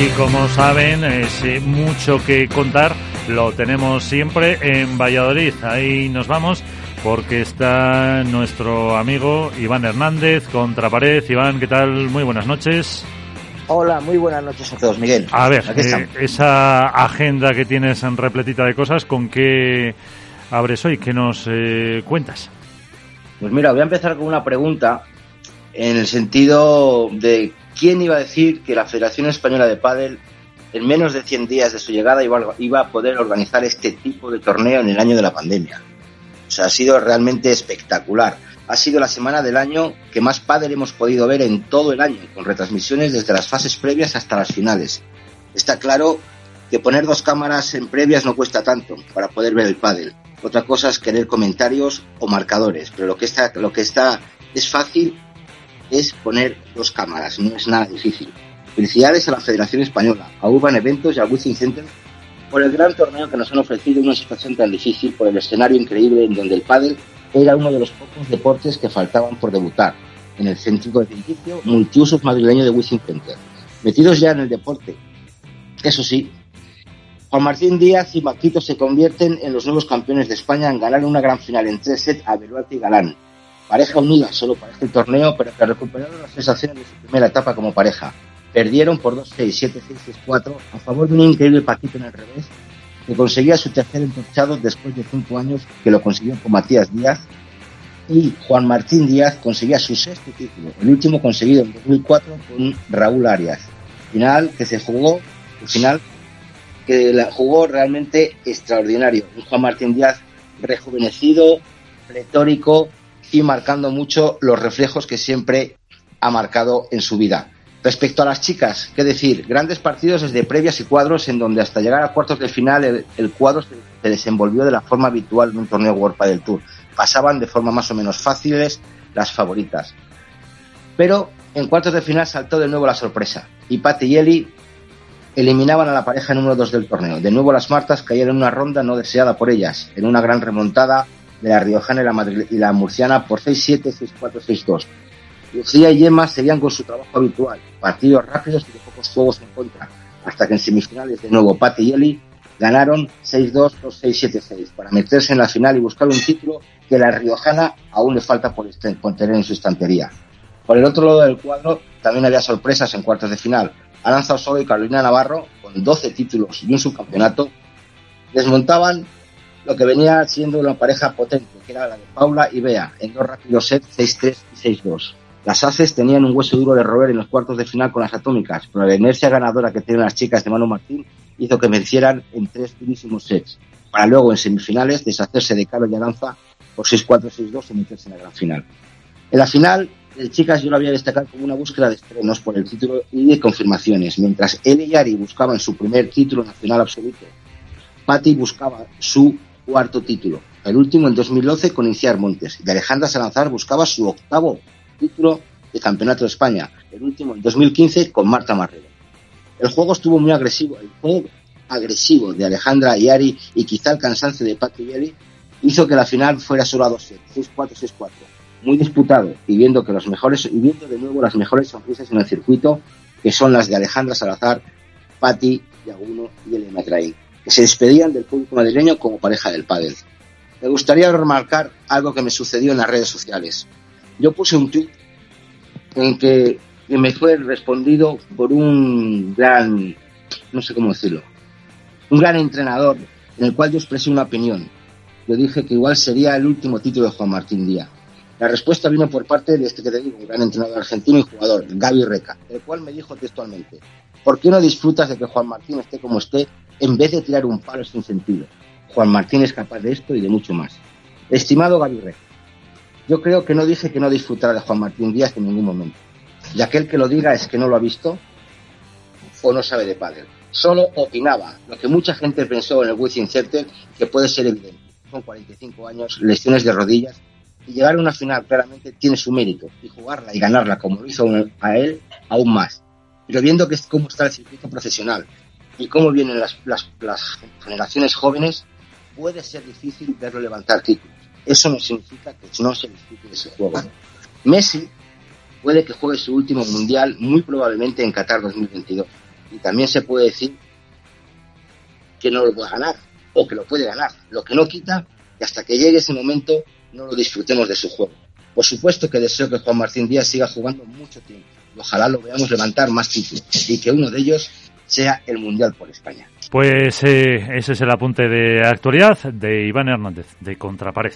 y como saben, es eh, mucho que contar. Lo tenemos siempre en Valladolid. Ahí nos vamos porque está nuestro amigo Iván Hernández, Contrapared. Iván, ¿qué tal? Muy buenas noches. Hola, muy buenas noches a todos, Miguel. A ver, eh, esa agenda que tienes en repletita de cosas, ¿con qué abres hoy? ¿Qué nos eh, cuentas? Pues mira, voy a empezar con una pregunta en el sentido de quién iba a decir que la Federación Española de Pádel en menos de 100 días de su llegada iba, a poder organizar este tipo de torneo en el año de la pandemia. O sea, ha sido realmente espectacular ha sido la semana del año que más pádel hemos podido ver en todo el año, con retransmisiones desde las fases previas hasta las finales. Está claro que poner dos cámaras en previas no cuesta tanto para poder ver el pádel. Otra cosa es querer comentarios o marcadores, pero lo que está, lo que está es fácil es poner dos cámaras, no es nada difícil. Felicidades a la Federación Española, a Urban Eventos y al Wizzing Center por el gran torneo que nos han ofrecido en una situación tan difícil, por el escenario increíble en donde el pádel era uno de los pocos deportes que faltaban por debutar en el céntrico edificio multiusos madrileño de Wizzing Center. Metidos ya en el deporte, eso sí, Juan Martín Díaz y Maquito se convierten en los nuevos campeones de España en ganar una gran final en tres sets a Beruarte y Galán. Pareja unida solo para este torneo, pero que recuperaron las sensaciones de su primera etapa como pareja. Perdieron por 2-6, 7-6, 6-4 a favor de un increíble Paquito en el revés que conseguía su tercer entorchado después de cinco años que lo consiguió con Matías Díaz y Juan Martín Díaz conseguía su sexto título, el último conseguido en 2004 con Raúl Arias. Final que se jugó, el final que la jugó realmente extraordinario. Un Juan Martín Díaz rejuvenecido, retórico y marcando mucho los reflejos que siempre ha marcado en su vida. Respecto a las chicas, qué decir, grandes partidos desde previas y cuadros en donde hasta llegar a cuartos de final el, cuadro se, desenvolvió de la forma habitual de un torneo World del Tour. Pasaban de forma más o menos fáciles las favoritas. Pero en cuartos de final saltó de nuevo la sorpresa y Patti y Eli eliminaban a la pareja número 2 del torneo. De nuevo las Martas cayeron en una ronda no deseada por ellas, en una gran remontada de la Riojana y la, y la Murciana por 6-7, 6-4, 6-2 Lucía y Gemma seguían con su trabajo habitual, partidos rápidos y de pocos juegos en contra, hasta que en semifinales de nuevo Patti y Eli ganaron 6-2, 2-6, 7-6 para meterse en la final y buscar un título que la riojana aún le falta por, este, tener en su estantería. Por el otro lado del cuadro también había sorpresas en cuartos de final. Aranza Osorio y Carolina Navarro, con 12 títulos y un subcampeonato, desmontaban lo que venía siendo una pareja potente, que era la de Paula y Bea, en dos rápidos sets 6-3 y 6-2. Las Aces tenían un hueso duro de roer en los cuartos de final con las atómicas, pero la inercia ganadora que tienen las chicas de Manu Martín hizo que vencieran en tres durísimos sets, para luego en semifinales deshacerse de Carlos y Aranza por 6-4, 6-2 y meterse en la gran final. En la final, de chicas yo lo había destacado como una búsqueda de estrenos por el título y de confirmaciones, mientras él y Ari buscaban su primer título nacional absoluto. Patti buscaba su cuarto título, el último en 2012 con Inciar Montes, y Alejandra Salazar buscaba su octavo título de Campeonato de España, el último en 2015 con Marta Marrero. El juego estuvo muy agresivo, el juego agresivo de Alejandra y Ari y quizá el cansancio de Patrick Yeri hizo que la final fuera solo a 2 6-4, 6-4. Muy disputado y viendo que los mejores, y viendo de nuevo las mejores sonrisas en el circuito, que son las de Alejandra Salazar, Patti, Yaguno y Elena Train, que se despedían del público madrileño como pareja del pádel. Me gustaría remarcar algo que me sucedió en las redes sociales yo puse un tweet en que me fue respondido por un gran, no sé cómo decirlo, un gran entrenador en el cual yo expresé una opinión. Yo dije que igual sería el último título de Juan Martín Díaz. La respuesta vino por parte de este que te digo, un gran entrenador argentino y jugador, Gaby Reca, el cual me dijo textualmente, ¿por qué no disfrutas de que Juan Martín esté como esté en vez de tirar un palo sin sentido? Juan Martín es capaz de esto y de mucho más. Estimado Gaby Reca, yo creo que no dije que no disfrutara de Juan Martín Díaz en ningún momento. Y aquel que lo diga es que no lo ha visto o no sabe de pádel. Solo opinaba lo que mucha gente pensó en el Wizzing Center, que puede ser evidente. Son 45 años, lesiones de rodillas, y llegar a una final claramente tiene su mérito, y jugarla y ganarla como lo hizo a él, aún más. Pero viendo que es cómo está el circuito profesional y cómo vienen las, las, las generaciones jóvenes, puede ser difícil verlo levantar títulos eso no significa que no se disfrute de ese juego. Messi puede que juegue su último mundial muy probablemente en Qatar 2022. y también se puede decir que no lo puede ganar o que lo puede ganar. Lo que no quita que hasta que llegue ese momento no lo disfrutemos de su juego. Por supuesto que deseo que Juan Martín Díaz siga jugando mucho tiempo y ojalá lo veamos levantar más títulos y que uno de ellos sea el Mundial por España. Pues eh, ese es el apunte de actualidad de Iván Hernández, de Contrapared.